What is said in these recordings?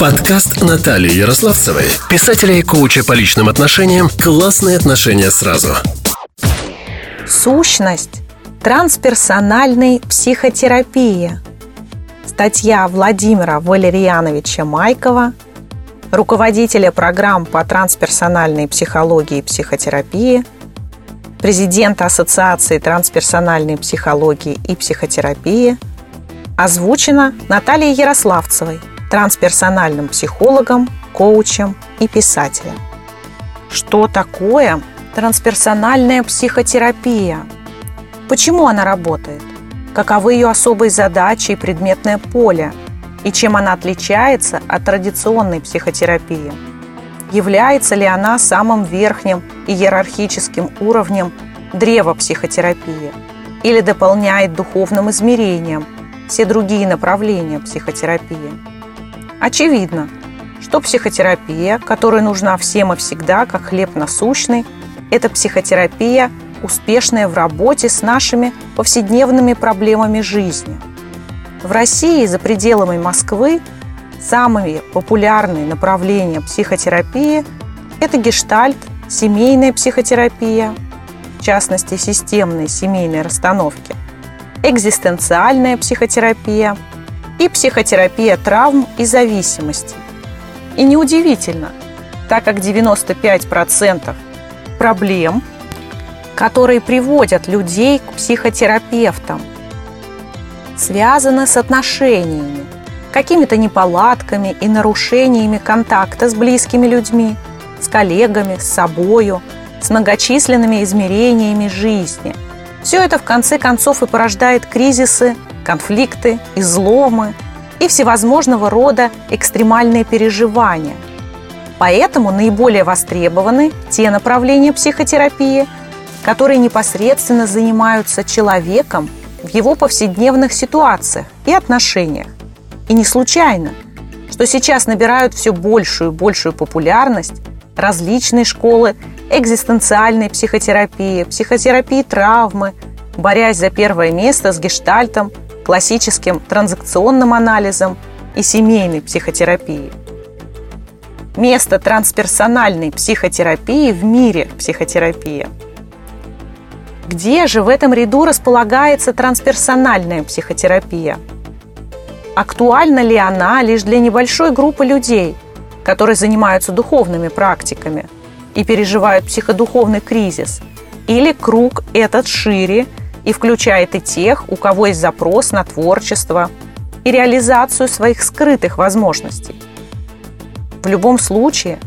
Подкаст Натальи Ярославцевой, писателя и коуча по личным отношениям «Классные отношения сразу». Сущность трансперсональной психотерапии. Статья Владимира Валерьяновича Майкова, руководителя программ по трансперсональной психологии и психотерапии, президента Ассоциации трансперсональной психологии и психотерапии, озвучена Натальей Ярославцевой, трансперсональным психологом, коучем и писателем. Что такое трансперсональная психотерапия? Почему она работает? Каковы ее особые задачи и предметное поле? И чем она отличается от традиционной психотерапии? Является ли она самым верхним иерархическим уровнем древа психотерапии? Или дополняет духовным измерением все другие направления психотерапии? Очевидно, что психотерапия, которая нужна всем и всегда, как хлеб насущный, это психотерапия, успешная в работе с нашими повседневными проблемами жизни. В России за пределами Москвы самые популярные направления психотерапии – это гештальт, семейная психотерапия, в частности, системные семейные расстановки, экзистенциальная психотерапия – и психотерапия травм и зависимости. И неудивительно, так как 95% проблем, которые приводят людей к психотерапевтам, связаны с отношениями, какими-то неполадками и нарушениями контакта с близкими людьми, с коллегами, с собою, с многочисленными измерениями жизни. Все это в конце концов и порождает кризисы конфликты, изломы и всевозможного рода экстремальные переживания. Поэтому наиболее востребованы те направления психотерапии, которые непосредственно занимаются человеком в его повседневных ситуациях и отношениях. И не случайно, что сейчас набирают все большую и большую популярность различные школы экзистенциальной психотерапии, психотерапии травмы, борясь за первое место с гештальтом классическим транзакционным анализом и семейной психотерапией. Место трансперсональной психотерапии в мире психотерапии. Где же в этом ряду располагается трансперсональная психотерапия? Актуальна ли она лишь для небольшой группы людей, которые занимаются духовными практиками и переживают психодуховный кризис? Или круг этот шире и включает и тех, у кого есть запрос на творчество и реализацию своих скрытых возможностей. В любом случае,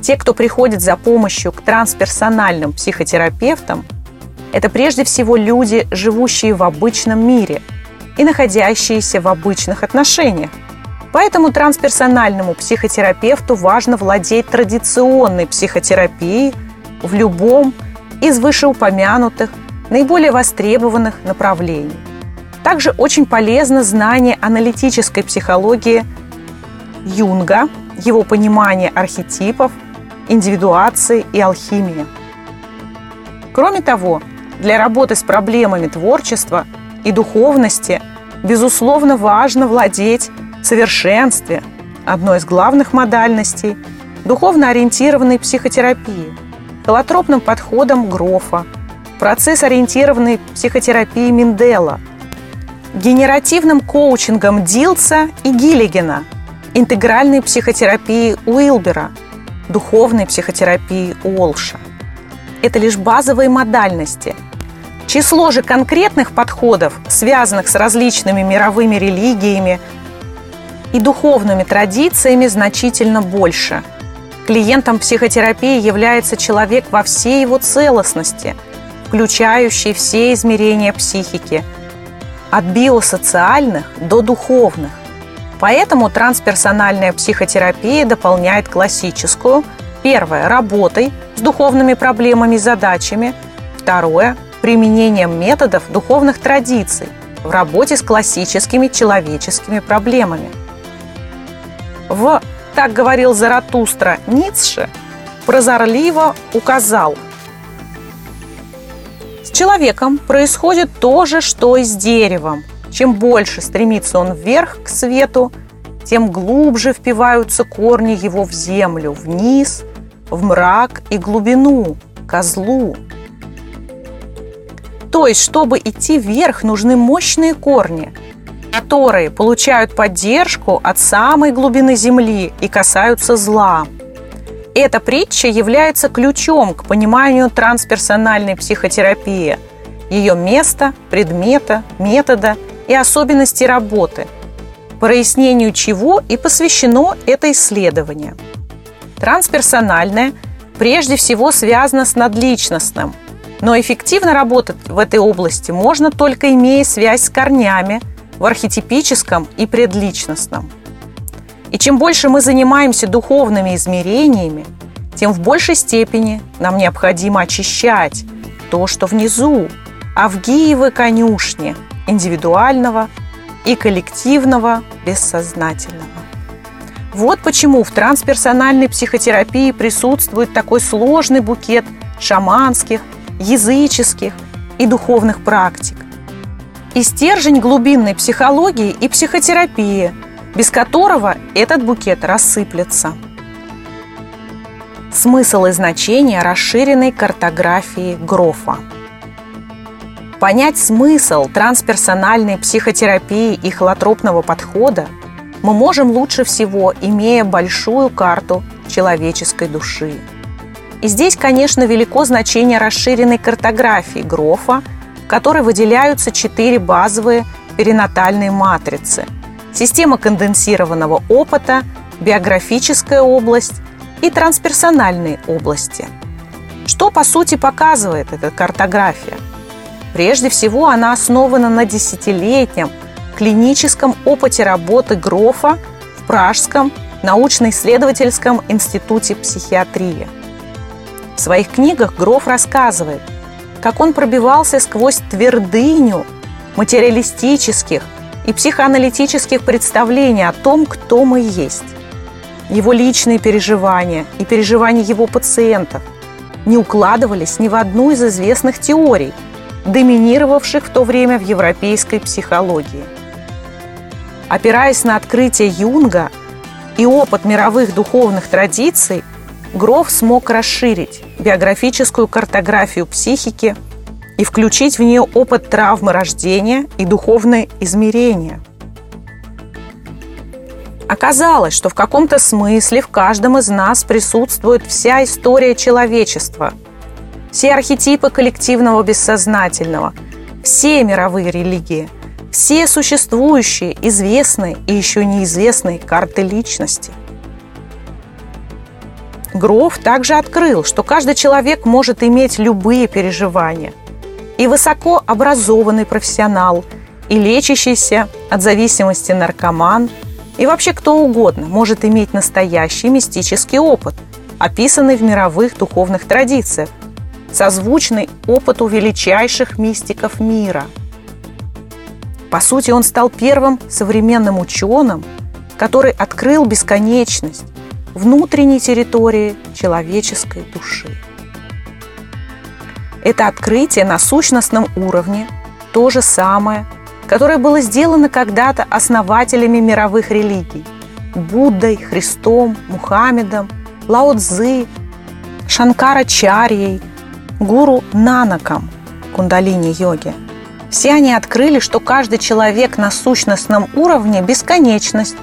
те, кто приходит за помощью к трансперсональным психотерапевтам, это прежде всего люди, живущие в обычном мире и находящиеся в обычных отношениях. Поэтому трансперсональному психотерапевту важно владеть традиционной психотерапией в любом из вышеупомянутых наиболее востребованных направлений. Также очень полезно знание аналитической психологии Юнга, его понимание архетипов, индивидуации и алхимии. Кроме того, для работы с проблемами творчества и духовности безусловно важно владеть совершенстве одной из главных модальностей духовно ориентированной психотерапии, холотропным подходом Грофа, процесс ориентированной психотерапии Миндела, генеративным коучингом Дилса и Гиллигена, интегральной психотерапии Уилбера, духовной психотерапии Уолша. Это лишь базовые модальности. Число же конкретных подходов, связанных с различными мировыми религиями и духовными традициями, значительно больше. Клиентом психотерапии является человек во всей его целостности – включающий все измерения психики, от биосоциальных до духовных. Поэтому трансперсональная психотерапия дополняет классическую, первое – работой с духовными проблемами и задачами, второе – применением методов духовных традиций в работе с классическими человеческими проблемами. В «Так говорил Заратустра» Ницше прозорливо указал – человеком происходит то же, что и с деревом. Чем больше стремится он вверх к свету, тем глубже впиваются корни его в землю, вниз, в мрак и глубину, козлу. То есть, чтобы идти вверх, нужны мощные корни, которые получают поддержку от самой глубины земли и касаются зла. Эта притча является ключом к пониманию трансперсональной психотерапии, ее места, предмета, метода и особенностей работы, прояснению чего и посвящено это исследование. Трансперсональное прежде всего связано с надличностным, но эффективно работать в этой области можно только имея связь с корнями в архетипическом и предличностном. И чем больше мы занимаемся духовными измерениями, тем в большей степени нам необходимо очищать то, что внизу, а в Гиевой конюшне индивидуального и коллективного бессознательного. Вот почему в трансперсональной психотерапии присутствует такой сложный букет шаманских, языческих и духовных практик. И стержень глубинной психологии и психотерапии, без которого этот букет рассыплется. Смысл и значение расширенной картографии Грофа – Понять смысл трансперсональной психотерапии и холотропного подхода мы можем лучше всего, имея большую карту человеческой души. И здесь, конечно, велико значение расширенной картографии Грофа, в которой выделяются четыре базовые перинатальные матрицы – система конденсированного опыта, биографическая область и трансперсональные области. Что, по сути, показывает эта картография? Прежде всего, она основана на десятилетнем клиническом опыте работы Грофа в Пражском научно-исследовательском институте психиатрии. В своих книгах Гроф рассказывает, как он пробивался сквозь твердыню материалистических и психоаналитических представлений о том, кто мы есть. Его личные переживания и переживания его пациентов не укладывались ни в одну из известных теорий – доминировавших в то время в европейской психологии. Опираясь на открытие Юнга и опыт мировых духовных традиций, Гроф смог расширить биографическую картографию психики и включить в нее опыт травмы рождения и духовные измерения. Оказалось, что в каком-то смысле в каждом из нас присутствует вся история человечества – все архетипы коллективного бессознательного, все мировые религии, все существующие, известные и еще неизвестные карты личности. Гроф также открыл, что каждый человек может иметь любые переживания. И высоко образованный профессионал, и лечащийся от зависимости наркоман, и вообще кто угодно может иметь настоящий мистический опыт, описанный в мировых духовных традициях – созвучный опыту величайших мистиков мира. По сути, он стал первым современным ученым, который открыл бесконечность внутренней территории человеческой души. Это открытие на сущностном уровне то же самое, которое было сделано когда-то основателями мировых религий – Буддой, Христом, Мухаммедом, Лао Цзы, Шанкара Чарьей – гуру Нанаком кундалини-йоги. Все они открыли, что каждый человек на сущностном уровне – бесконечность,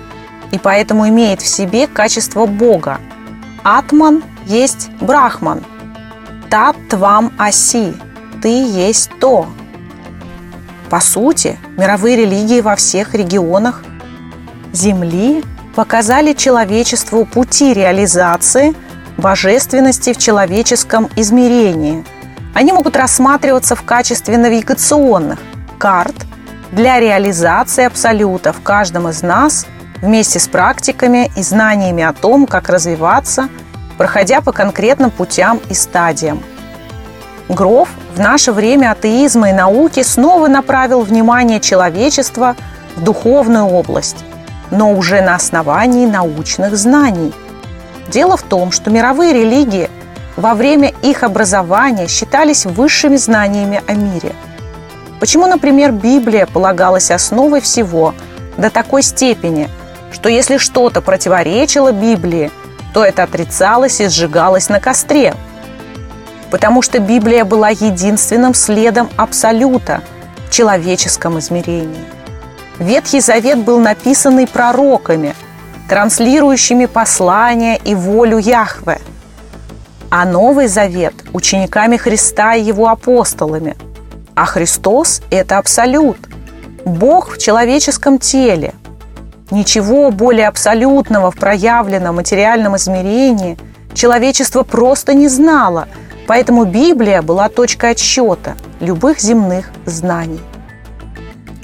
и поэтому имеет в себе качество Бога. Атман есть Брахман. Тат твам аси – ты есть то. По сути, мировые религии во всех регионах Земли показали человечеству пути реализации – божественности в человеческом измерении. Они могут рассматриваться в качестве навигационных карт для реализации абсолюта в каждом из нас вместе с практиками и знаниями о том, как развиваться, проходя по конкретным путям и стадиям. Гроф в наше время атеизма и науки снова направил внимание человечества в духовную область, но уже на основании научных знаний – Дело в том, что мировые религии во время их образования считались высшими знаниями о мире. Почему, например, Библия полагалась основой всего до такой степени, что если что-то противоречило Библии, то это отрицалось и сжигалось на костре. Потому что Библия была единственным следом Абсолюта в человеческом измерении. Ветхий Завет был написанный пророками, транслирующими послания и волю Яхве, а Новый Завет – учениками Христа и его апостолами. А Христос – это Абсолют, Бог в человеческом теле. Ничего более абсолютного в проявленном материальном измерении человечество просто не знало, поэтому Библия была точкой отсчета любых земных знаний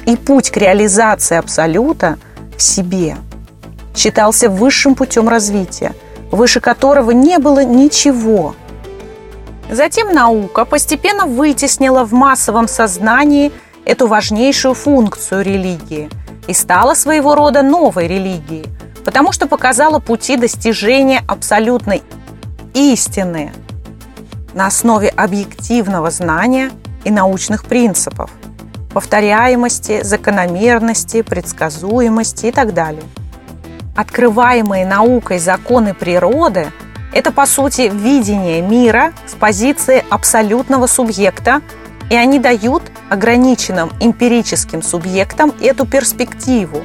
и путь к реализации абсолюта в себе считался высшим путем развития, выше которого не было ничего. Затем наука постепенно вытеснила в массовом сознании эту важнейшую функцию религии и стала своего рода новой религией, потому что показала пути достижения абсолютной истины на основе объективного знания и научных принципов повторяемости, закономерности, предсказуемости и так далее. Открываемые наукой законы природы – это, по сути, видение мира с позиции абсолютного субъекта, и они дают ограниченным эмпирическим субъектам эту перспективу,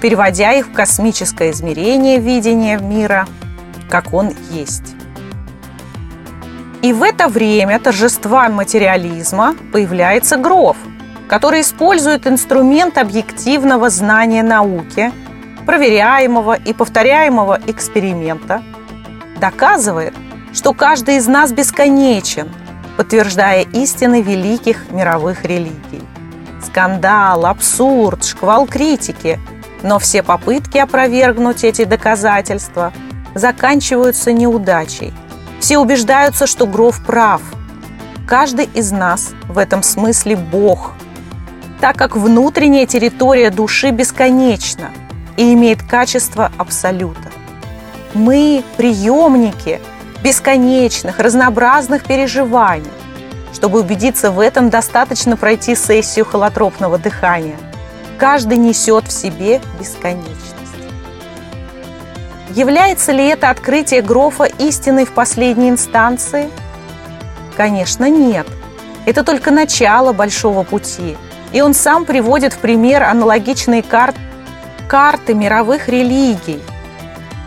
переводя их в космическое измерение видения мира, как он есть. И в это время торжества материализма появляется Гров – который использует инструмент объективного знания науки, проверяемого и повторяемого эксперимента, доказывает, что каждый из нас бесконечен, подтверждая истины великих мировых религий. Скандал, абсурд, шквал критики, но все попытки опровергнуть эти доказательства заканчиваются неудачей. Все убеждаются, что Гров прав. Каждый из нас в этом смысле Бог – так как внутренняя территория души бесконечна и имеет качество абсолюта. Мы – приемники бесконечных, разнообразных переживаний. Чтобы убедиться в этом, достаточно пройти сессию холотропного дыхания. Каждый несет в себе бесконечность. Является ли это открытие Грофа истиной в последней инстанции? Конечно, нет. Это только начало большого пути – и он сам приводит в пример аналогичные карты, карты мировых религий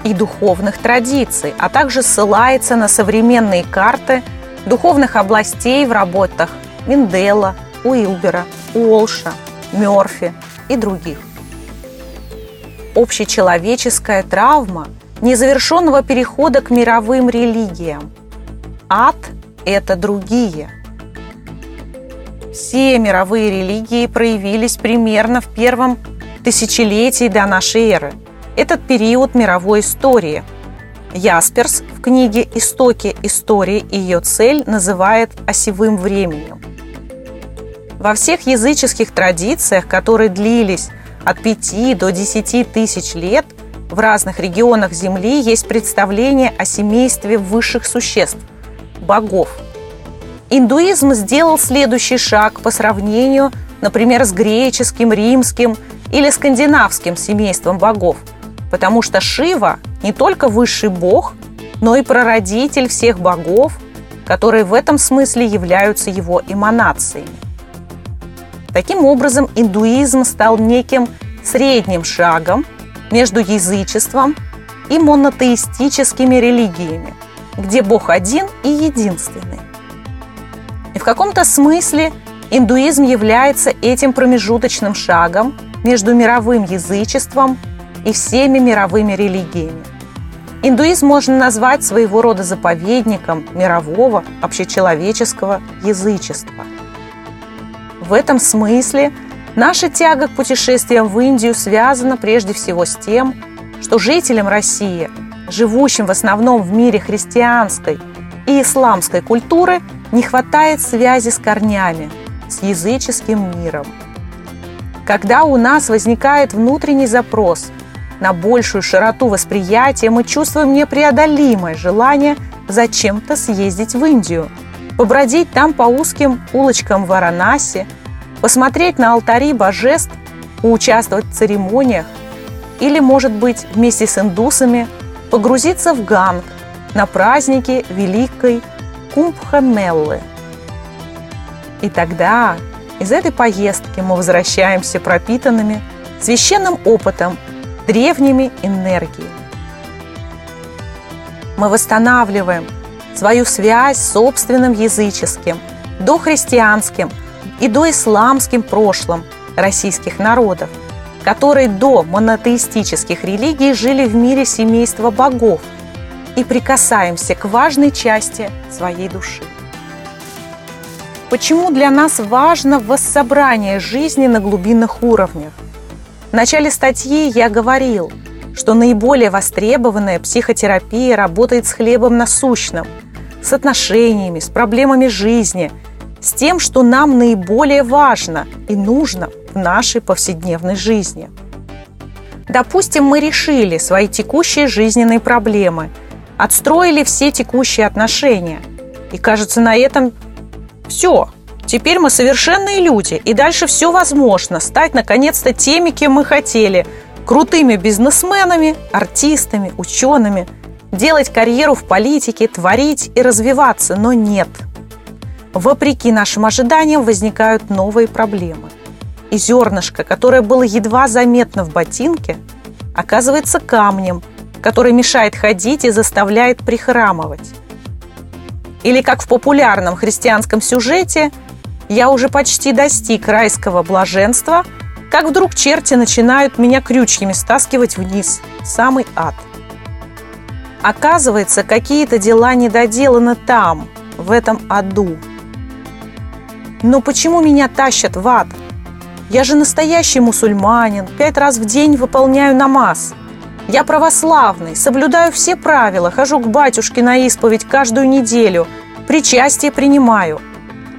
и духовных традиций, а также ссылается на современные карты духовных областей в работах Миндела, Уилбера, Уолша, Мёрфи и других. Общечеловеческая травма незавершенного перехода к мировым религиям. Ад – это другие – все мировые религии проявились примерно в первом тысячелетии до нашей эры. Этот период мировой истории. Ясперс в книге «Истоки истории» ее цель называет осевым временем. Во всех языческих традициях, которые длились от 5 до 10 тысяч лет, в разных регионах Земли есть представление о семействе высших существ – богов – Индуизм сделал следующий шаг по сравнению, например, с греческим, римским или скандинавским семейством богов, потому что Шива не только высший бог, но и прародитель всех богов, которые в этом смысле являются его эманациями. Таким образом, индуизм стал неким средним шагом между язычеством и монотеистическими религиями, где Бог один и единственный. И в каком-то смысле индуизм является этим промежуточным шагом между мировым язычеством и всеми мировыми религиями. Индуизм можно назвать своего рода заповедником мирового общечеловеческого язычества. В этом смысле наша тяга к путешествиям в Индию связана прежде всего с тем, что жителям России, живущим в основном в мире христианской и исламской культуры – не хватает связи с корнями, с языческим миром. Когда у нас возникает внутренний запрос на большую широту восприятия, мы чувствуем непреодолимое желание зачем-то съездить в Индию, побродить там по узким улочкам Варанаси, посмотреть на алтари божеств, поучаствовать в церемониях или, может быть, вместе с индусами погрузиться в Ганг на празднике Великой Кумбхамеллы. И тогда из этой поездки мы возвращаемся пропитанными священным опытом, древними энергиями. Мы восстанавливаем свою связь с собственным языческим, дохристианским и доисламским прошлым российских народов, которые до монотеистических религий жили в мире семейства богов и прикасаемся к важной части своей души. Почему для нас важно воссобрание жизни на глубинных уровнях? В начале статьи я говорил, что наиболее востребованная психотерапия работает с хлебом насущным, с отношениями, с проблемами жизни, с тем, что нам наиболее важно и нужно в нашей повседневной жизни. Допустим, мы решили свои текущие жизненные проблемы, отстроили все текущие отношения. И кажется, на этом все. Теперь мы совершенные люди, и дальше все возможно. Стать, наконец-то, теми, кем мы хотели. Крутыми бизнесменами, артистами, учеными. Делать карьеру в политике, творить и развиваться. Но нет. Вопреки нашим ожиданиям возникают новые проблемы. И зернышко, которое было едва заметно в ботинке, оказывается камнем, который мешает ходить и заставляет прихрамывать. Или как в популярном христианском сюжете «Я уже почти достиг райского блаженства», как вдруг черти начинают меня крючьями стаскивать вниз, самый ад. Оказывается, какие-то дела недоделаны там, в этом аду. Но почему меня тащат в ад? Я же настоящий мусульманин, пять раз в день выполняю намаз. Я православный, соблюдаю все правила, хожу к батюшке на исповедь каждую неделю, причастие принимаю.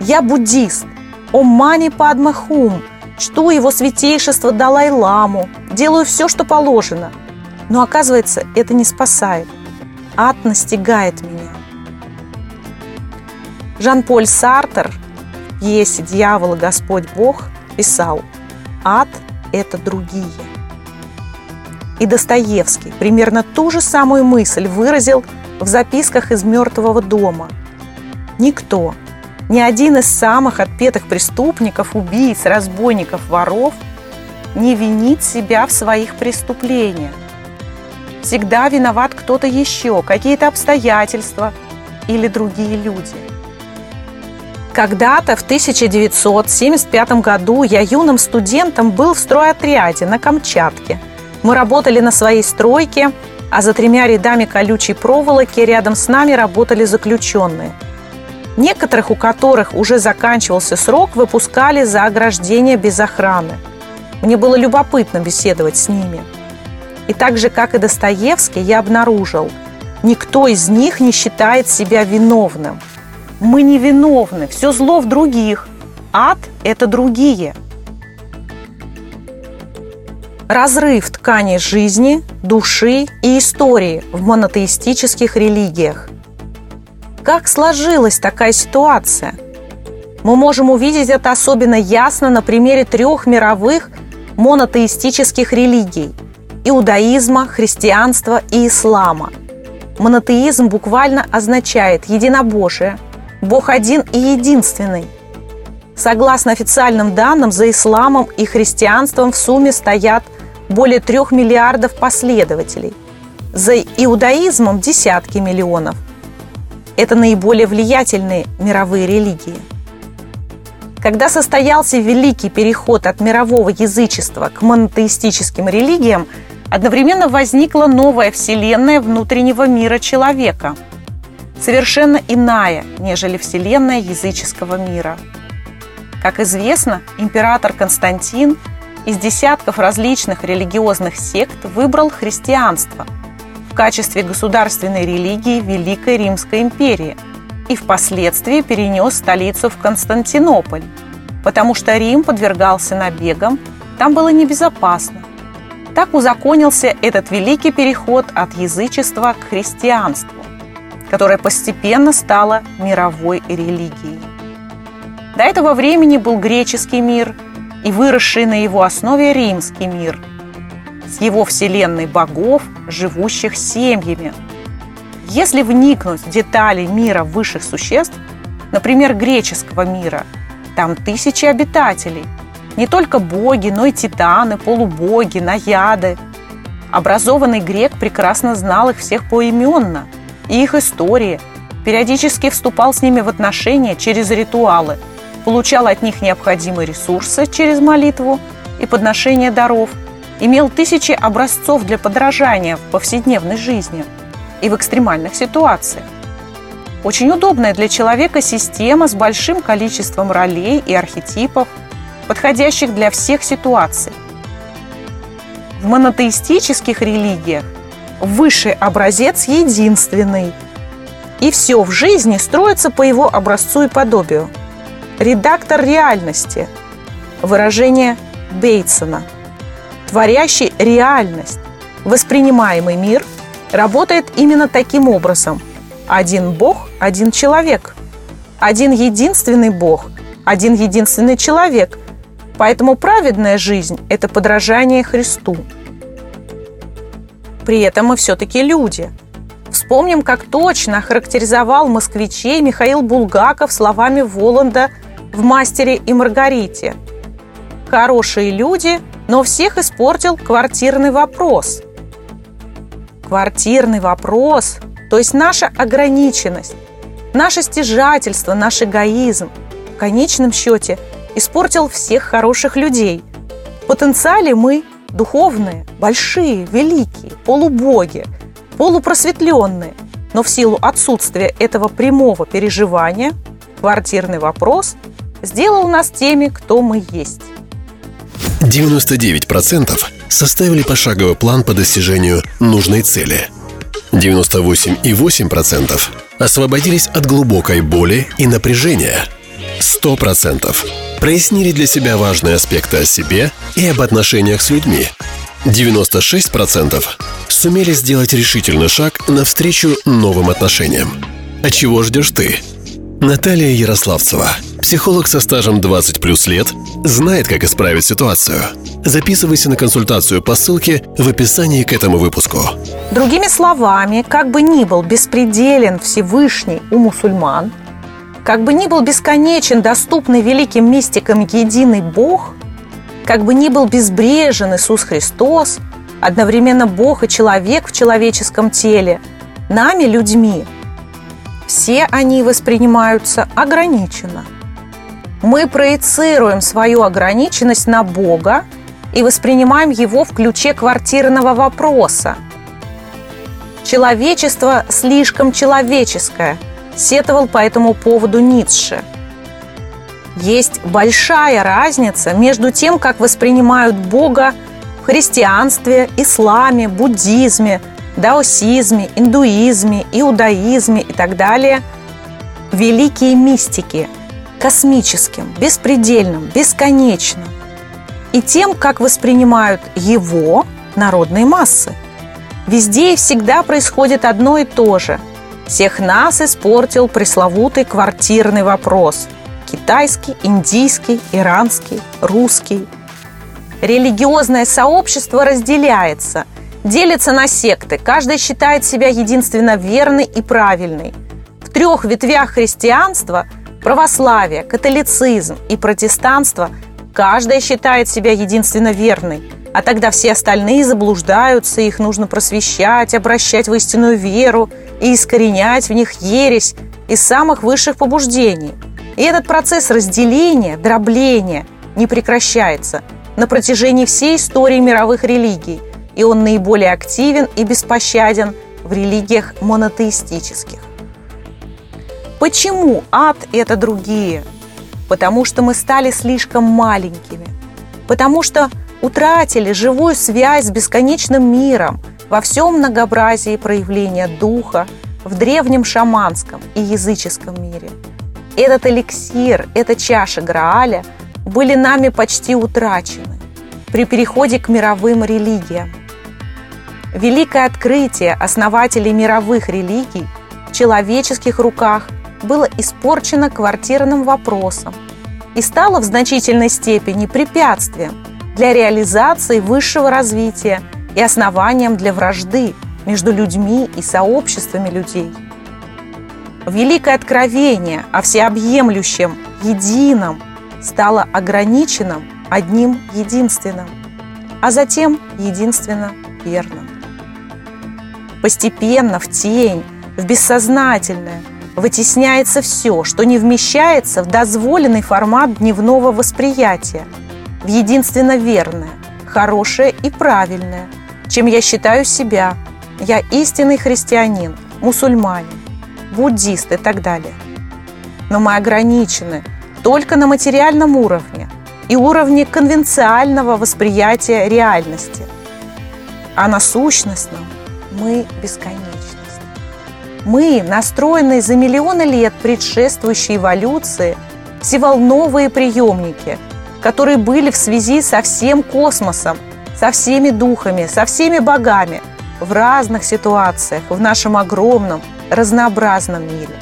Я буддист, Ом Мани Падма Хум, чту его святейшество Далай-ламу, делаю все, что положено. Но оказывается, это не спасает. Ад настигает меня. Жан-Поль Сартер в «Дьявол и Господь Бог» писал «Ад – это другие». И Достоевский примерно ту же самую мысль выразил в записках из «Мертвого дома». Никто, ни один из самых отпетых преступников, убийц, разбойников, воров не винит себя в своих преступлениях. Всегда виноват кто-то еще, какие-то обстоятельства или другие люди. Когда-то в 1975 году я юным студентом был в стройотряде на Камчатке – мы работали на своей стройке, а за тремя рядами колючей проволоки рядом с нами работали заключенные. Некоторых, у которых уже заканчивался срок, выпускали за ограждение без охраны. Мне было любопытно беседовать с ними. И так же, как и Достоевский, я обнаружил, никто из них не считает себя виновным. Мы не виновны, все зло в других. Ад – это другие – разрыв ткани жизни, души и истории в монотеистических религиях. Как сложилась такая ситуация? Мы можем увидеть это особенно ясно на примере трех мировых монотеистических религий – иудаизма, христианства и ислама. Монотеизм буквально означает «единобожие», Бог один и единственный – Согласно официальным данным, за исламом и христианством в сумме стоят более трех миллиардов последователей. За иудаизмом десятки миллионов. Это наиболее влиятельные мировые религии. Когда состоялся великий переход от мирового язычества к монотеистическим религиям, одновременно возникла новая вселенная внутреннего мира человека, совершенно иная, нежели вселенная языческого мира. Как известно, император Константин – из десятков различных религиозных сект выбрал христианство в качестве государственной религии Великой Римской империи и впоследствии перенес столицу в Константинополь, потому что Рим подвергался набегам, там было небезопасно. Так узаконился этот великий переход от язычества к христианству, которое постепенно стало мировой религией. До этого времени был греческий мир – и выросший на его основе римский мир. С его вселенной богов, живущих семьями. Если вникнуть в детали мира высших существ, например, греческого мира, там тысячи обитателей. Не только боги, но и титаны, полубоги, наяды. Образованный грек прекрасно знал их всех поименно и их истории, периодически вступал с ними в отношения через ритуалы, получал от них необходимые ресурсы через молитву и подношение даров, имел тысячи образцов для подражания в повседневной жизни и в экстремальных ситуациях. Очень удобная для человека система с большим количеством ролей и архетипов, подходящих для всех ситуаций. В монотеистических религиях высший образец единственный, и все в жизни строится по его образцу и подобию. Редактор реальности – выражение Бейтсона. Творящий реальность, воспринимаемый мир работает именно таким образом – один Бог, один человек. Один единственный Бог, один единственный человек. Поэтому праведная жизнь – это подражание Христу. При этом мы все-таки люди. Вспомним, как точно характеризовал москвичей Михаил Булгаков словами Воланда в «Мастере и Маргарите». Хорошие люди, но всех испортил квартирный вопрос. Квартирный вопрос то есть наша ограниченность, наше стяжательство, наш эгоизм в конечном счете испортил всех хороших людей. В потенциале мы духовные, большие, великие, полубоги, полупросветленные, но в силу отсутствия этого прямого переживания квартирный вопрос сделал нас теми, кто мы есть. 99% составили пошаговый план по достижению нужной цели – 98,8% освободились от глубокой боли и напряжения. 100% прояснили для себя важные аспекты о себе и об отношениях с людьми. 96% сумели сделать решительный шаг навстречу новым отношениям. А чего ждешь ты? Наталья Ярославцева, психолог со стажем 20 плюс лет, знает, как исправить ситуацию. Записывайся на консультацию по ссылке в описании к этому выпуску. Другими словами, как бы ни был беспределен Всевышний у мусульман, как бы ни был бесконечен доступный великим мистикам единый Бог, как бы ни был безбрежен Иисус Христос, одновременно Бог и человек в человеческом теле, нами, людьми – все они воспринимаются ограниченно. Мы проецируем свою ограниченность на Бога и воспринимаем его в ключе квартирного вопроса. Человечество слишком человеческое, сетовал по этому поводу Ницше. Есть большая разница между тем, как воспринимают Бога в христианстве, исламе, буддизме, даосизме, индуизме, иудаизме и так далее, великие мистики, космическим, беспредельным, бесконечным, и тем, как воспринимают его народные массы. Везде и всегда происходит одно и то же. Всех нас испортил пресловутый квартирный вопрос. Китайский, индийский, иранский, русский. Религиозное сообщество разделяется – делится на секты. Каждая считает себя единственно верной и правильной. В трех ветвях христианства – православие, католицизм и протестанство – каждая считает себя единственно верной. А тогда все остальные заблуждаются, их нужно просвещать, обращать в истинную веру и искоренять в них ересь из самых высших побуждений. И этот процесс разделения, дробления не прекращается на протяжении всей истории мировых религий – и он наиболее активен и беспощаден в религиях монотеистических. Почему ад – это другие? Потому что мы стали слишком маленькими. Потому что утратили живую связь с бесконечным миром во всем многообразии проявления духа в древнем шаманском и языческом мире. Этот эликсир, эта чаша Грааля были нами почти утрачены при переходе к мировым религиям. Великое открытие основателей мировых религий в человеческих руках было испорчено квартирным вопросом и стало в значительной степени препятствием для реализации высшего развития и основанием для вражды между людьми и сообществами людей. Великое откровение о всеобъемлющем, едином стало ограниченным одним единственным, а затем единственно верным. Постепенно в тень, в бессознательное вытесняется все, что не вмещается в дозволенный формат дневного восприятия, в единственно верное, хорошее и правильное, чем я считаю себя. Я истинный христианин, мусульманин, буддист и так далее. Но мы ограничены только на материальном уровне и уровне конвенциального восприятия реальности. А на сущностном мы бесконечность. Мы, настроенные за миллионы лет предшествующей эволюции, всеволновые приемники, которые были в связи со всем космосом, со всеми духами, со всеми богами в разных ситуациях в нашем огромном, разнообразном мире.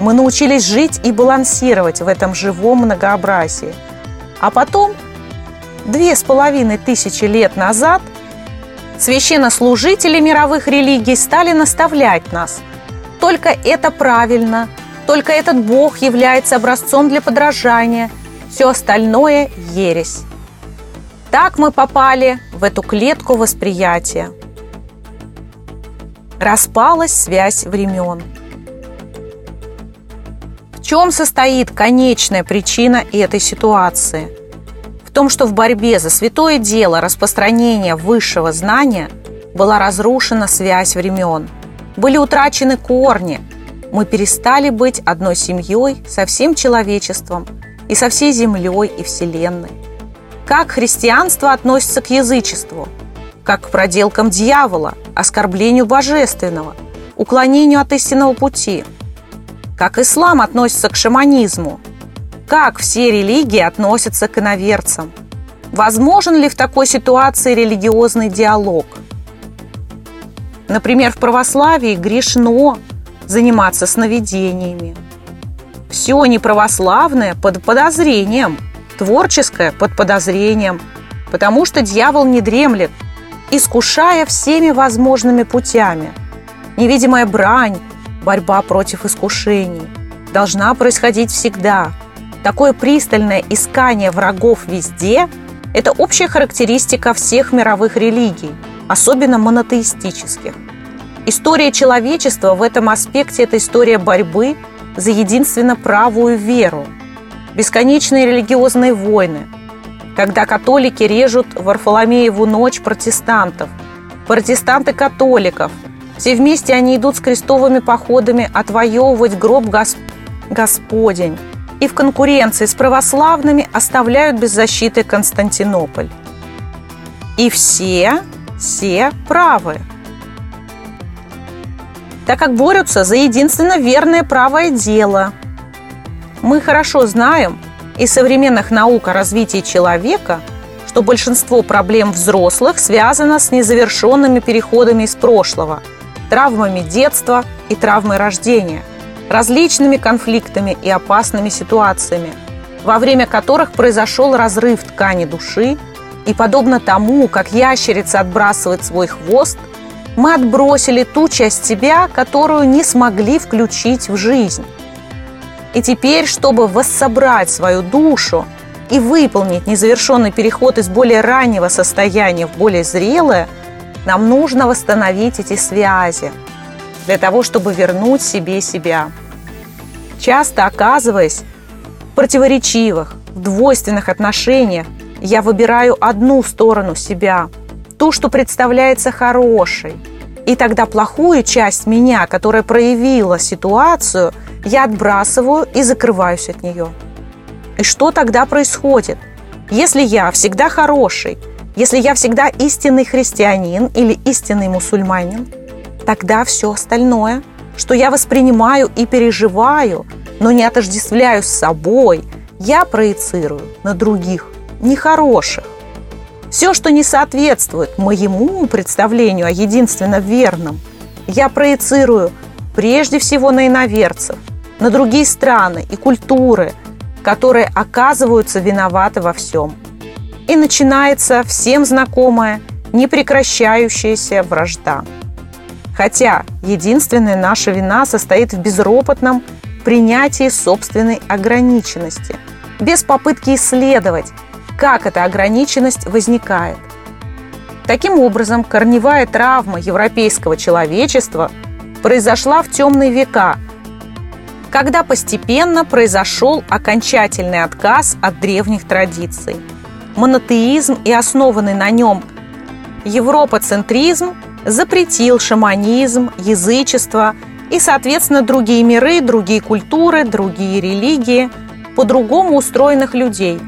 Мы научились жить и балансировать в этом живом многообразии. А потом, две с половиной тысячи лет назад, священнослужители мировых религий стали наставлять нас. Только это правильно, только этот Бог является образцом для подражания, все остальное – ересь. Так мы попали в эту клетку восприятия. Распалась связь времен. В чем состоит конечная причина этой ситуации? Том, что в борьбе за святое дело распространения высшего знания была разрушена связь времен. Были утрачены корни. Мы перестали быть одной семьей со всем человечеством и со всей землей и вселенной. Как христианство относится к язычеству? Как к проделкам дьявола, оскорблению божественного, уклонению от истинного пути? Как ислам относится к шаманизму? Как все религии относятся к иноверцам? Возможен ли в такой ситуации религиозный диалог? Например, в православии грешно заниматься сновидениями. Все неправославное под подозрением – творческое под подозрением, потому что дьявол не дремлет, искушая всеми возможными путями. Невидимая брань, борьба против искушений должна происходить всегда. Такое пристальное искание врагов везде – это общая характеристика всех мировых религий, особенно монотеистических. История человечества в этом аспекте – это история борьбы за единственно правую веру – бесконечные религиозные войны, когда католики режут Варфоломееву ночь протестантов, протестанты католиков. Все вместе они идут с крестовыми походами отвоевывать гроб Госп... Господень и в конкуренции с православными оставляют без защиты Константинополь. И все, все правы. Так как борются за единственно верное правое дело – мы хорошо знаем из современных наук о развитии человека, что большинство проблем взрослых связано с незавершенными переходами из прошлого, травмами детства и травмой рождения, различными конфликтами и опасными ситуациями, во время которых произошел разрыв ткани души, и подобно тому, как ящерица отбрасывает свой хвост, мы отбросили ту часть себя, которую не смогли включить в жизнь. И теперь, чтобы воссобрать свою душу и выполнить незавершенный переход из более раннего состояния в более зрелое, нам нужно восстановить эти связи для того, чтобы вернуть себе себя. Часто оказываясь в противоречивых, в двойственных отношениях, я выбираю одну сторону себя, ту, что представляется хорошей. И тогда плохую часть меня, которая проявила ситуацию – я отбрасываю и закрываюсь от нее. И что тогда происходит? Если я всегда хороший, если я всегда истинный христианин или истинный мусульманин, тогда все остальное, что я воспринимаю и переживаю, но не отождествляю с собой, я проецирую на других, нехороших. Все, что не соответствует моему представлению о единственно верном, я проецирую прежде всего на иноверцев, на другие страны и культуры, которые оказываются виноваты во всем. И начинается всем знакомая непрекращающаяся вражда. Хотя единственная наша вина состоит в безропотном принятии собственной ограниченности, без попытки исследовать, как эта ограниченность возникает. Таким образом, корневая травма европейского человечества произошла в темные века, когда постепенно произошел окончательный отказ от древних традиций. Монотеизм и основанный на нем европоцентризм запретил шаманизм, язычество и, соответственно, другие миры, другие культуры, другие религии, по-другому устроенных людей.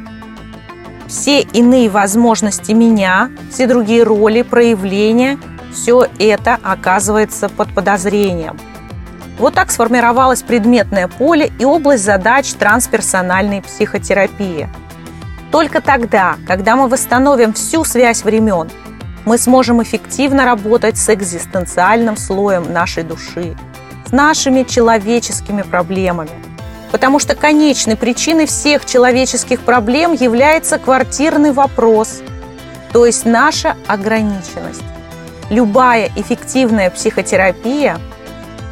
Все иные возможности меня, все другие роли, проявления, все это оказывается под подозрением. Вот так сформировалось предметное поле и область задач трансперсональной психотерапии. Только тогда, когда мы восстановим всю связь времен, мы сможем эффективно работать с экзистенциальным слоем нашей души, с нашими человеческими проблемами. Потому что конечной причиной всех человеческих проблем является квартирный вопрос, то есть наша ограниченность. Любая эффективная психотерапия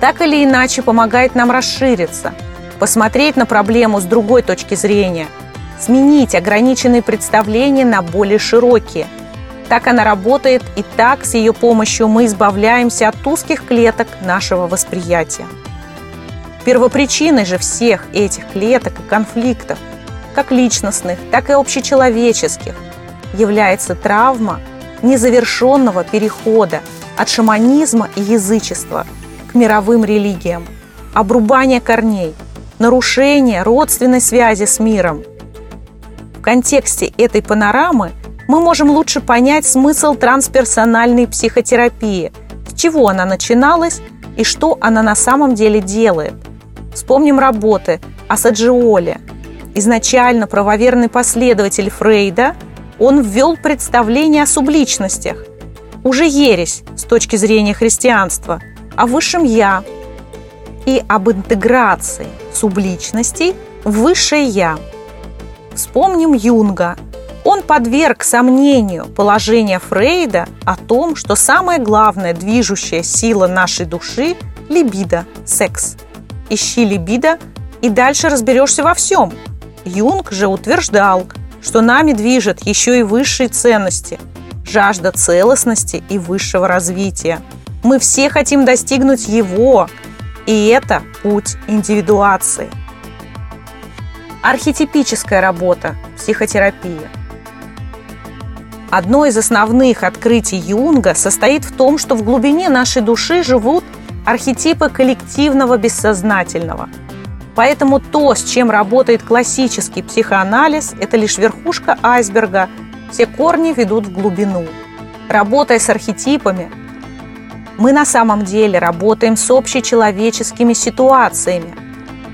так или иначе помогает нам расшириться, посмотреть на проблему с другой точки зрения, сменить ограниченные представления на более широкие – так она работает, и так с ее помощью мы избавляемся от узких клеток нашего восприятия. Первопричиной же всех этих клеток и конфликтов, как личностных, так и общечеловеческих, является травма незавершенного перехода от шаманизма и язычества к мировым религиям, обрубание корней, нарушение родственной связи с миром. В контексте этой панорамы – мы можем лучше понять смысл трансперсональной психотерапии, с чего она начиналась и что она на самом деле делает. Вспомним работы о Саджиоле. Изначально правоверный последователь Фрейда, он ввел представление о субличностях, уже ересь с точки зрения христианства, о высшем «я» и об интеграции субличностей в высшее «я». Вспомним Юнга – он подверг сомнению положение Фрейда о том, что самая главная движущая сила нашей души – либидо, секс. Ищи либидо, и дальше разберешься во всем. Юнг же утверждал, что нами движет еще и высшие ценности – жажда целостности и высшего развития. Мы все хотим достигнуть его, и это путь индивидуации. Архетипическая работа, психотерапия – Одно из основных открытий Юнга состоит в том, что в глубине нашей души живут архетипы коллективного бессознательного. Поэтому то, с чем работает классический психоанализ, это лишь верхушка айсберга, все корни ведут в глубину. Работая с архетипами, мы на самом деле работаем с общечеловеческими ситуациями.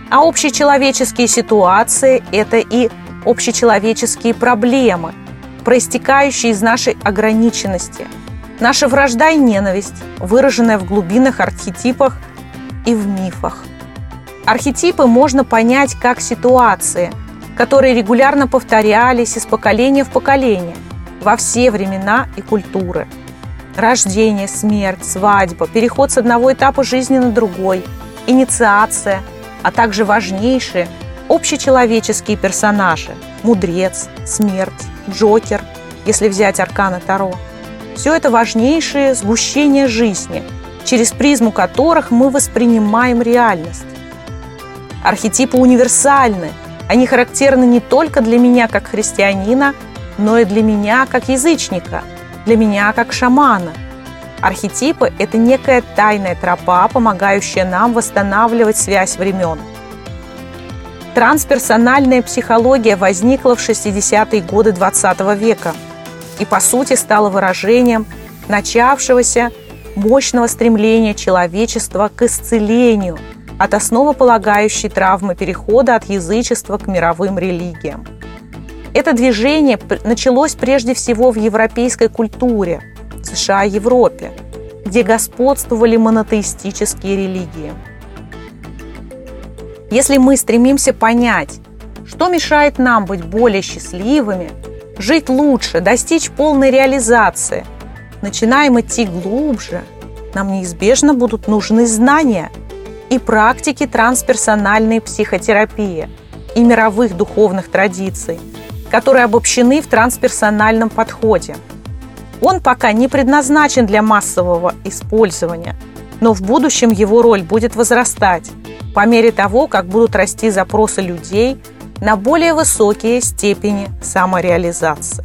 А общечеловеческие ситуации – это и общечеловеческие проблемы – проистекающие из нашей ограниченности. Наша вражда и ненависть, выраженная в глубинах архетипах и в мифах. Архетипы можно понять как ситуации, которые регулярно повторялись из поколения в поколение во все времена и культуры. Рождение, смерть, свадьба, переход с одного этапа жизни на другой, инициация, а также важнейшие общечеловеческие персонажи – мудрец, смерть, Джокер, если взять арканы Таро. Все это важнейшие сгущения жизни, через призму которых мы воспринимаем реальность. Архетипы универсальны. Они характерны не только для меня как христианина, но и для меня как язычника, для меня как шамана. Архетипы – это некая тайная тропа, помогающая нам восстанавливать связь времен – Трансперсональная психология возникла в 60-е годы 20 века и, по сути, стала выражением начавшегося мощного стремления человечества к исцелению от основополагающей травмы перехода от язычества к мировым религиям. Это движение началось прежде всего в европейской культуре, США и Европе, где господствовали монотеистические религии – если мы стремимся понять, что мешает нам быть более счастливыми, жить лучше, достичь полной реализации, начинаем идти глубже, нам неизбежно будут нужны знания и практики трансперсональной психотерапии и мировых духовных традиций, которые обобщены в трансперсональном подходе. Он пока не предназначен для массового использования, но в будущем его роль будет возрастать по мере того, как будут расти запросы людей на более высокие степени самореализации.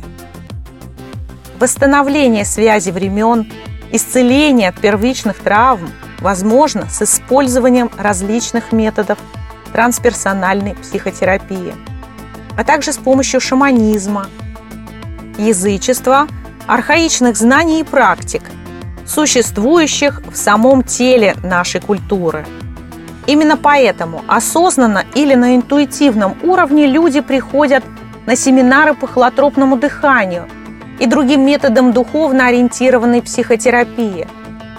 Восстановление связи времен, исцеление от первичных травм возможно с использованием различных методов трансперсональной психотерапии, а также с помощью шаманизма, язычества, архаичных знаний и практик, существующих в самом теле нашей культуры – Именно поэтому осознанно или на интуитивном уровне люди приходят на семинары по холотропному дыханию и другим методам духовно ориентированной психотерапии.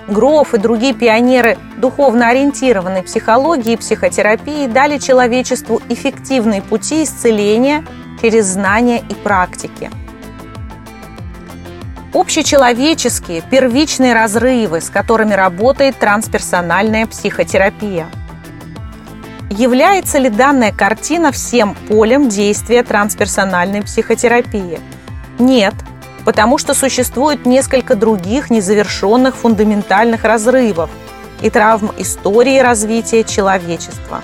Гроф и другие пионеры духовно ориентированной психологии и психотерапии дали человечеству эффективные пути исцеления через знания и практики. Общечеловеческие первичные разрывы, с которыми работает трансперсональная психотерапия – Является ли данная картина всем полем действия трансперсональной психотерапии? Нет, потому что существует несколько других незавершенных фундаментальных разрывов и травм истории развития человечества.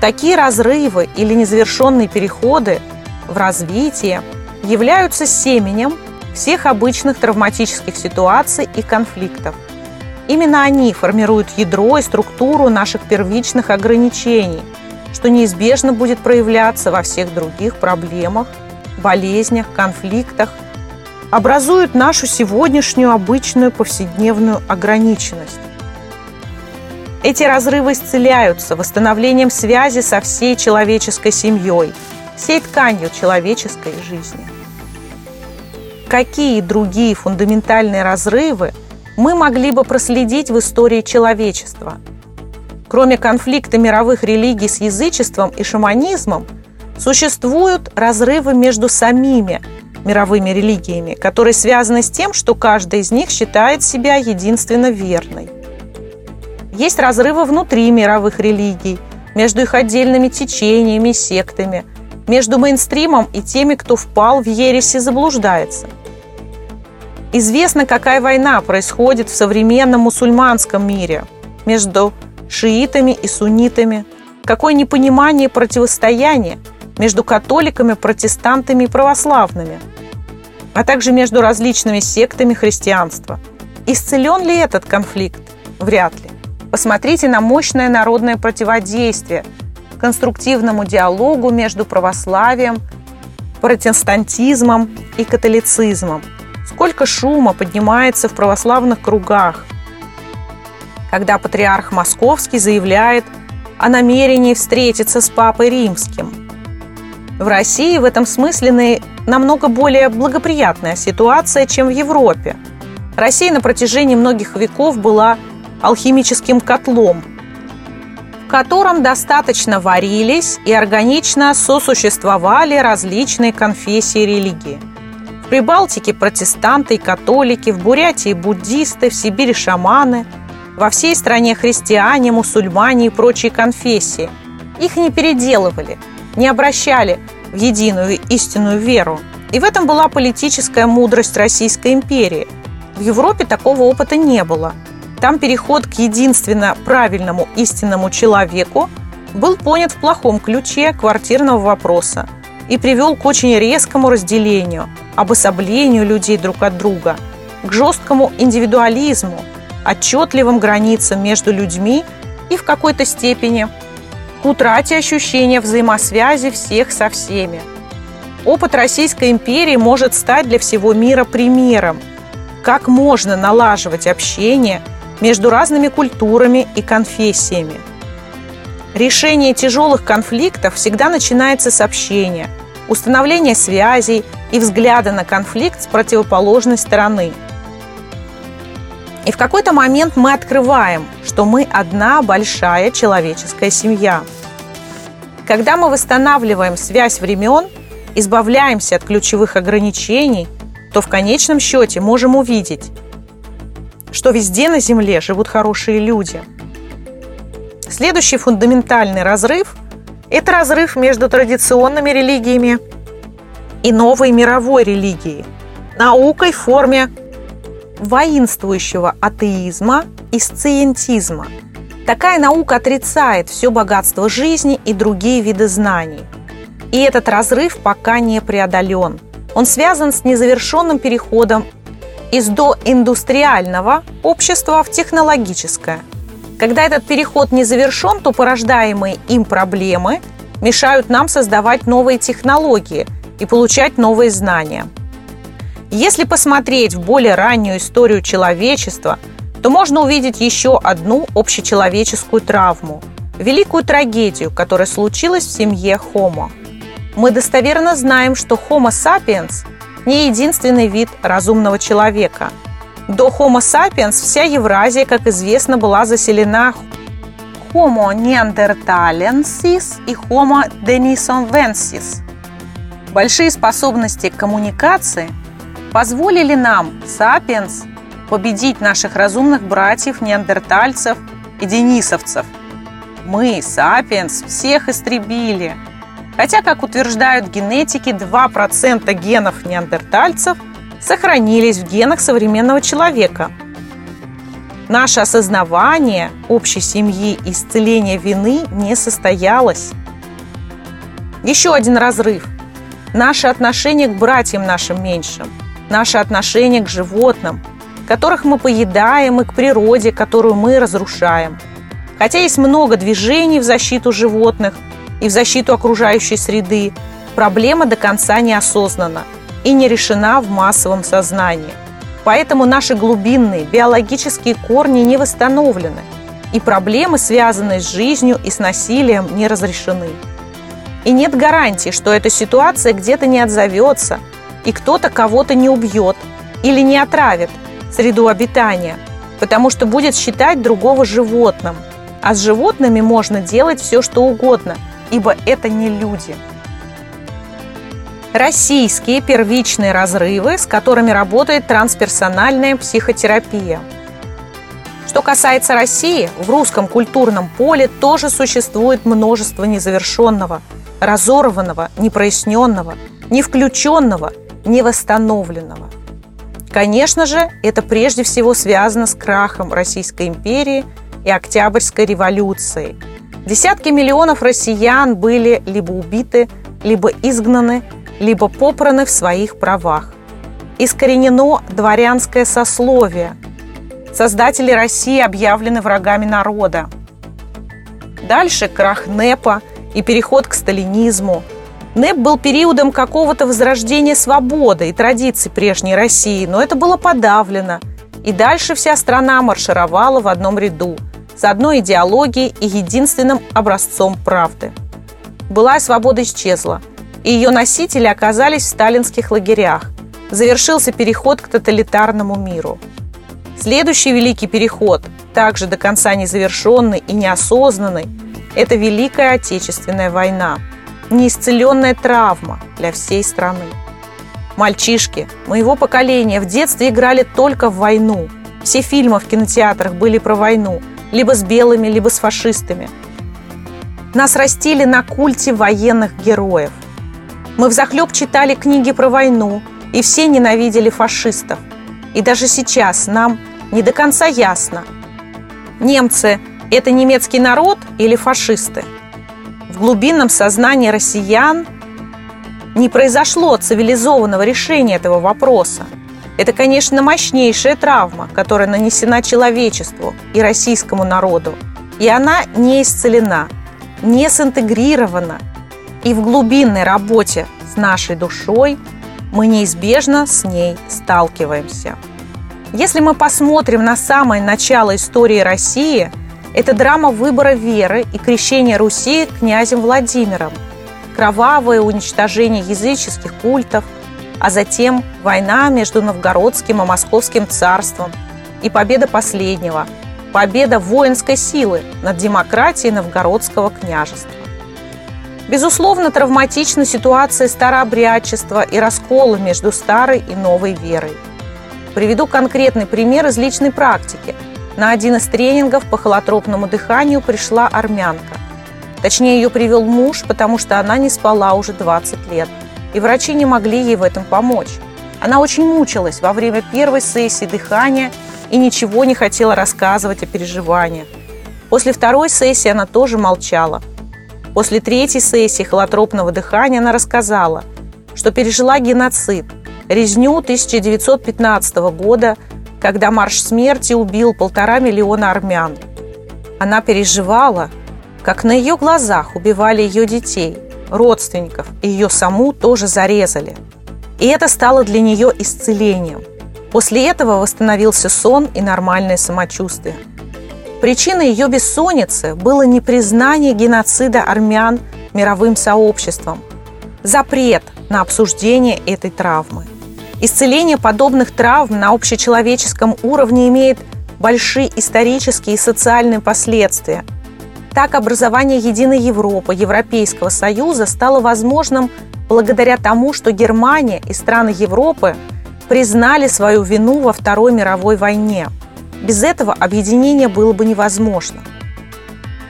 Такие разрывы или незавершенные переходы в развитие являются семенем всех обычных травматических ситуаций и конфликтов – Именно они формируют ядро и структуру наших первичных ограничений, что неизбежно будет проявляться во всех других проблемах, болезнях, конфликтах, образуют нашу сегодняшнюю обычную повседневную ограниченность. Эти разрывы исцеляются восстановлением связи со всей человеческой семьей, всей тканью человеческой жизни. Какие другие фундаментальные разрывы мы могли бы проследить в истории человечества. Кроме конфликта мировых религий с язычеством и шаманизмом, существуют разрывы между самими мировыми религиями, которые связаны с тем, что каждая из них считает себя единственно верной. Есть разрывы внутри мировых религий, между их отдельными течениями и сектами, между мейнстримом и теми, кто впал в ересь и заблуждается – Известно, какая война происходит в современном мусульманском мире между шиитами и суннитами, какое непонимание противостояния между католиками, протестантами и православными, а также между различными сектами христианства. Исцелен ли этот конфликт? Вряд ли. Посмотрите на мощное народное противодействие конструктивному диалогу между православием, протестантизмом и католицизмом – Сколько шума поднимается в православных кругах, когда патриарх Московский заявляет о намерении встретиться с Папой Римским. В России в этом смысле намного более благоприятная ситуация, чем в Европе. Россия на протяжении многих веков была алхимическим котлом, в котором достаточно варились и органично сосуществовали различные конфессии религии – Прибалтике протестанты и католики, в Бурятии буддисты, в Сибири шаманы, во всей стране христиане, мусульмане и прочие конфессии. Их не переделывали, не обращали в единую истинную веру. И в этом была политическая мудрость Российской империи. В Европе такого опыта не было. Там переход к единственно правильному истинному человеку был понят в плохом ключе квартирного вопроса и привел к очень резкому разделению – обособлению людей друг от друга, к жесткому индивидуализму, отчетливым границам между людьми и в какой-то степени к утрате ощущения взаимосвязи всех со всеми. Опыт Российской империи может стать для всего мира примером, как можно налаживать общение между разными культурами и конфессиями. Решение тяжелых конфликтов всегда начинается с общения – установления связей и взгляда на конфликт с противоположной стороны. И в какой-то момент мы открываем, что мы одна большая человеческая семья. Когда мы восстанавливаем связь времен, избавляемся от ключевых ограничений, то в конечном счете можем увидеть, что везде на Земле живут хорошие люди. Следующий фундаментальный разрыв – это разрыв между традиционными религиями и новой мировой религией, наукой в форме воинствующего атеизма и сциентизма. Такая наука отрицает все богатство жизни и другие виды знаний. И этот разрыв пока не преодолен. Он связан с незавершенным переходом из доиндустриального общества в технологическое. Когда этот переход не завершен, то порождаемые им проблемы мешают нам создавать новые технологии и получать новые знания – если посмотреть в более раннюю историю человечества, то можно увидеть еще одну общечеловеческую травму – великую трагедию, которая случилась в семье Homo. Мы достоверно знаем, что Homo sapiens – не единственный вид разумного человека. До Homo sapiens вся Евразия, как известно, была заселена Homo neanderthalensis и Homo denisonensis. Большие способности к коммуникации – позволили нам, сапиенс, победить наших разумных братьев, неандертальцев и денисовцев. Мы, сапиенс, всех истребили. Хотя, как утверждают генетики, 2% генов неандертальцев сохранились в генах современного человека. Наше осознавание общей семьи и исцеление вины не состоялось. Еще один разрыв. Наше отношение к братьям нашим меньшим – наше отношение к животным, которых мы поедаем, и к природе, которую мы разрушаем. Хотя есть много движений в защиту животных и в защиту окружающей среды, проблема до конца не осознана и не решена в массовом сознании. Поэтому наши глубинные биологические корни не восстановлены, и проблемы, связанные с жизнью и с насилием, не разрешены. И нет гарантии, что эта ситуация где-то не отзовется – и кто-то кого-то не убьет или не отравит среду обитания, потому что будет считать другого животным. А с животными можно делать все, что угодно, ибо это не люди. Российские первичные разрывы, с которыми работает трансперсональная психотерапия. Что касается России, в русском культурном поле тоже существует множество незавершенного, разорванного, непроясненного, не включенного невосстановленного. Конечно же, это прежде всего связано с крахом Российской империи и Октябрьской революцией. Десятки миллионов россиян были либо убиты, либо изгнаны, либо попраны в своих правах. Искоренено дворянское сословие. Создатели России объявлены врагами народа. Дальше крах НЭПа и переход к сталинизму – НЭП был периодом какого-то возрождения свободы и традиций прежней России, но это было подавлено. И дальше вся страна маршировала в одном ряду, с одной идеологией и единственным образцом правды. Былая свобода исчезла, и ее носители оказались в сталинских лагерях. Завершился переход к тоталитарному миру. Следующий великий переход, также до конца незавершенный и неосознанный, это Великая Отечественная война – неисцеленная травма для всей страны. Мальчишки моего поколения в детстве играли только в войну. Все фильмы в кинотеатрах были про войну, либо с белыми, либо с фашистами. Нас растили на культе военных героев. Мы взахлеб читали книги про войну, и все ненавидели фашистов. И даже сейчас нам не до конца ясно, немцы – это немецкий народ или фашисты – в глубинном сознании россиян не произошло цивилизованного решения этого вопроса. Это, конечно, мощнейшая травма, которая нанесена человечеству и российскому народу. И она не исцелена, не синтегрирована. И в глубинной работе с нашей душой мы неизбежно с ней сталкиваемся. Если мы посмотрим на самое начало истории России – это драма выбора веры и крещения Руси князем Владимиром, кровавое уничтожение языческих культов, а затем война между Новгородским и Московским царством и победа последнего, победа воинской силы над демократией Новгородского княжества. Безусловно, травматична ситуация старообрядчества и раскола между старой и новой верой. Приведу конкретный пример из личной практики. На один из тренингов по холотропному дыханию пришла армянка. Точнее, ее привел муж, потому что она не спала уже 20 лет, и врачи не могли ей в этом помочь. Она очень мучилась во время первой сессии дыхания и ничего не хотела рассказывать о переживаниях. После второй сессии она тоже молчала – После третьей сессии холотропного дыхания она рассказала, что пережила геноцид, резню 1915 года, когда марш смерти убил полтора миллиона армян. Она переживала, как на ее глазах убивали ее детей, родственников, и ее саму тоже зарезали. И это стало для нее исцелением. После этого восстановился сон и нормальное самочувствие – Причиной ее бессонницы было непризнание геноцида армян мировым сообществом, запрет на обсуждение этой травмы. Исцеление подобных травм на общечеловеческом уровне имеет большие исторические и социальные последствия. Так образование Единой Европы, Европейского Союза стало возможным благодаря тому, что Германия и страны Европы признали свою вину во Второй мировой войне – без этого объединение было бы невозможно.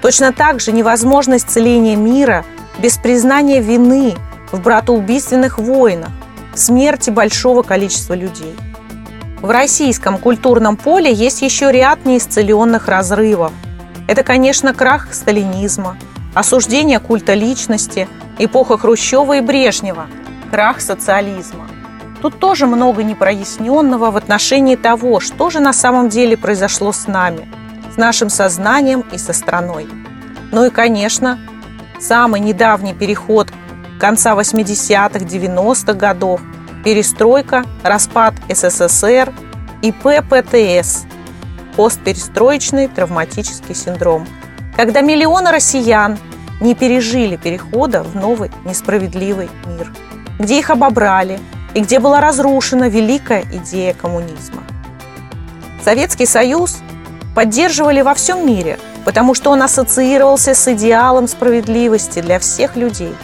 Точно так же невозможно исцеление мира без признания вины в братоубийственных войнах, смерти большого количества людей. В российском культурном поле есть еще ряд неисцеленных разрывов. Это, конечно, крах сталинизма, осуждение культа личности, эпоха Хрущева и Брежнева, крах социализма. Тут тоже много непроясненного в отношении того, что же на самом деле произошло с нами, с нашим сознанием и со страной. Ну и, конечно, самый недавний переход конца 80-х, 90-х годов, перестройка, распад СССР и ППТС – постперестроечный травматический синдром, когда миллионы россиян не пережили перехода в новый несправедливый мир, где их обобрали – и где была разрушена великая идея коммунизма. Советский Союз поддерживали во всем мире, потому что он ассоциировался с идеалом справедливости для всех людей.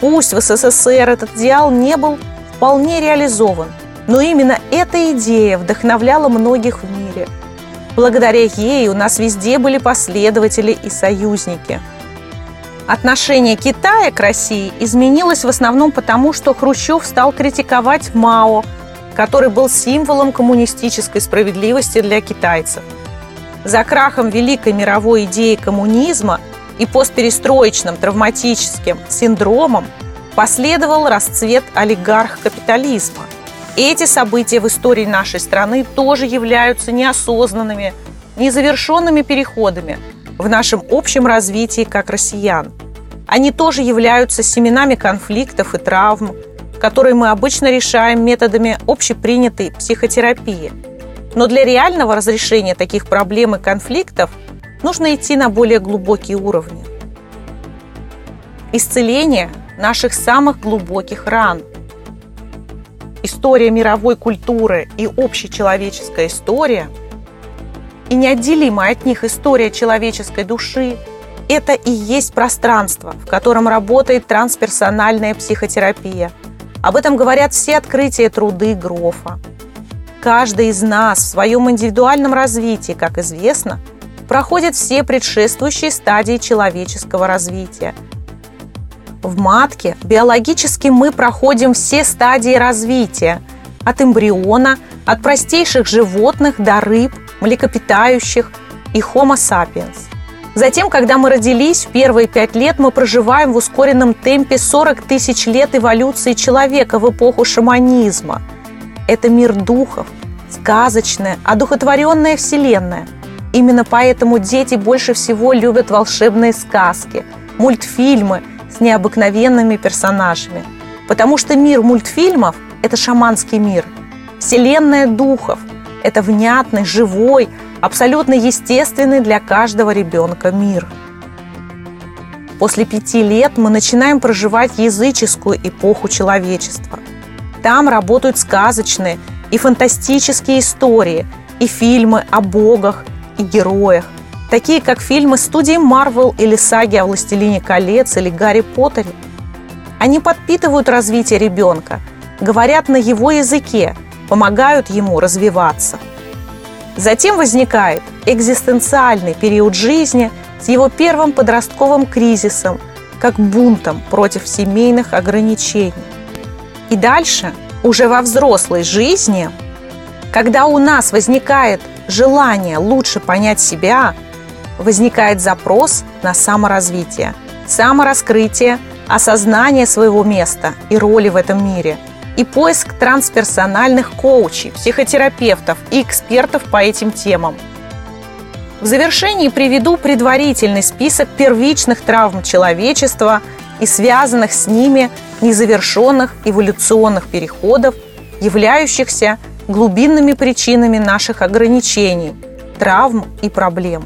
Пусть в СССР этот идеал не был вполне реализован, но именно эта идея вдохновляла многих в мире. Благодаря ей у нас везде были последователи и союзники – Отношение Китая к России изменилось в основном потому, что Хрущев стал критиковать Мао, который был символом коммунистической справедливости для китайцев. За крахом великой мировой идеи коммунизма и постперестроечным травматическим синдромом последовал расцвет олигарх-капитализма. Эти события в истории нашей страны тоже являются неосознанными, незавершенными переходами – в нашем общем развитии как россиян. Они тоже являются семенами конфликтов и травм, которые мы обычно решаем методами общепринятой психотерапии. Но для реального разрешения таких проблем и конфликтов нужно идти на более глубокие уровни. Исцеление наших самых глубоких ран. История мировой культуры и общечеловеческая история – и неотделимая от них история человеческой души – это и есть пространство, в котором работает трансперсональная психотерапия. Об этом говорят все открытия труды Грофа. Каждый из нас в своем индивидуальном развитии, как известно, проходит все предшествующие стадии человеческого развития. В матке биологически мы проходим все стадии развития – от эмбриона, от простейших животных до рыб – млекопитающих и Homo sapiens. Затем, когда мы родились, в первые пять лет мы проживаем в ускоренном темпе 40 тысяч лет эволюции человека в эпоху шаманизма. Это мир духов, сказочная, одухотворенная вселенная. Именно поэтому дети больше всего любят волшебные сказки, мультфильмы с необыкновенными персонажами. Потому что мир мультфильмов – это шаманский мир, вселенная духов – это внятный, живой, абсолютно естественный для каждого ребенка мир. После пяти лет мы начинаем проживать языческую эпоху человечества. Там работают сказочные и фантастические истории, и фильмы о богах и героях. такие как фильмы студии Marvel или саги о «Властелине колец» или «Гарри Поттере». Они подпитывают развитие ребенка, говорят на его языке, помогают ему развиваться. Затем возникает экзистенциальный период жизни с его первым подростковым кризисом, как бунтом против семейных ограничений. И дальше, уже во взрослой жизни, когда у нас возникает желание лучше понять себя, возникает запрос на саморазвитие, самораскрытие, осознание своего места и роли в этом мире и поиск трансперсональных коучей, психотерапевтов и экспертов по этим темам. В завершении приведу предварительный список первичных травм человечества и связанных с ними незавершенных эволюционных переходов, являющихся глубинными причинами наших ограничений, травм и проблем.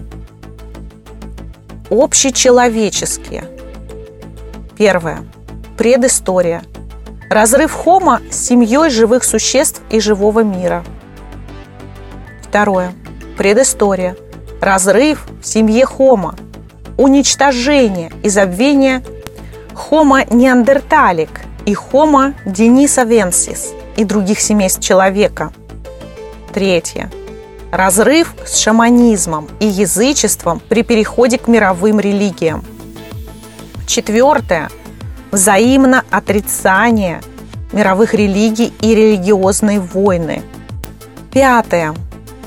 Общечеловеческие. Первое. Предыстория. Разрыв Хома с семьей живых существ и живого мира. Второе. Предыстория. Разрыв в семье Хома. Уничтожение и забвение Homo неандерталик и Homo denisovенсис и других семейств человека. Третье. Разрыв с шаманизмом и язычеством при переходе к мировым религиям. Четвертое. Взаимно отрицание мировых религий и религиозные войны. Пятое.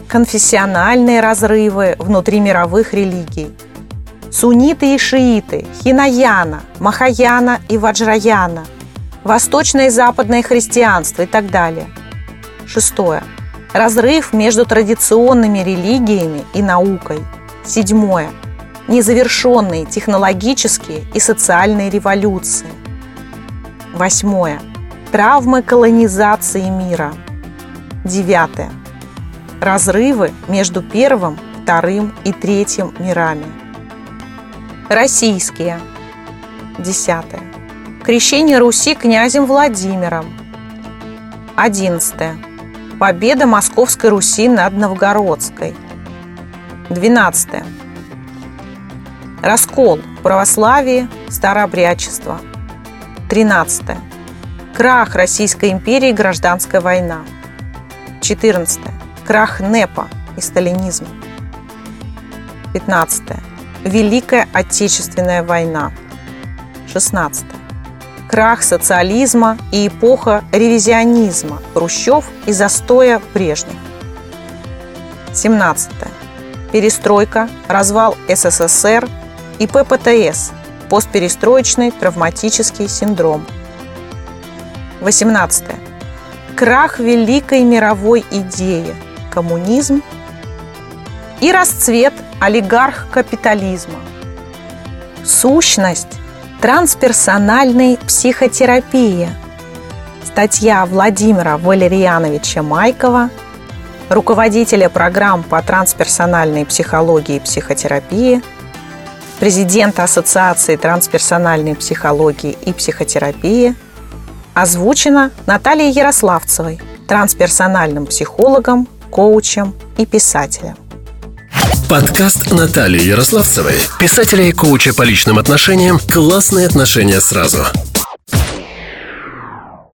Конфессиональные разрывы внутри мировых религий – сунниты и шииты, хинаяна, махаяна и ваджраяна, восточное и западное христианство и так далее. Шестое. Разрыв между традиционными религиями и наукой. Седьмое. Незавершенные технологические и социальные революции. Восьмое. Травмы колонизации мира. Девятое. Разрывы между первым, вторым и третьим мирами. Российские. Десятое. Крещение Руси князем Владимиром. Одиннадцатое. Победа Московской Руси над Новгородской. Двенадцатое. Раскол православие, старообрядчество. Тринадцатое. Крах Российской империи, гражданская война. Четырнадцатое. Крах НЭПа и сталинизма. Пятнадцатое. Великая Отечественная война. 16. Крах социализма и эпоха ревизионизма Хрущев и застоя прежних. 17. Перестройка, развал СССР и ППТС, постперестроечный травматический синдром. 18. Крах великой мировой идеи, коммунизм и расцвет олигарх капитализма. Сущность трансперсональной психотерапии. Статья Владимира Валерьяновича Майкова, руководителя программ по трансперсональной психологии и психотерапии, президента Ассоциации трансперсональной психологии и психотерапии, озвучена Натальей Ярославцевой, трансперсональным психологом, коучем и писателем. Подкаст Натальи Ярославцевой, писателя и коуча по личным отношениям «Классные отношения сразу».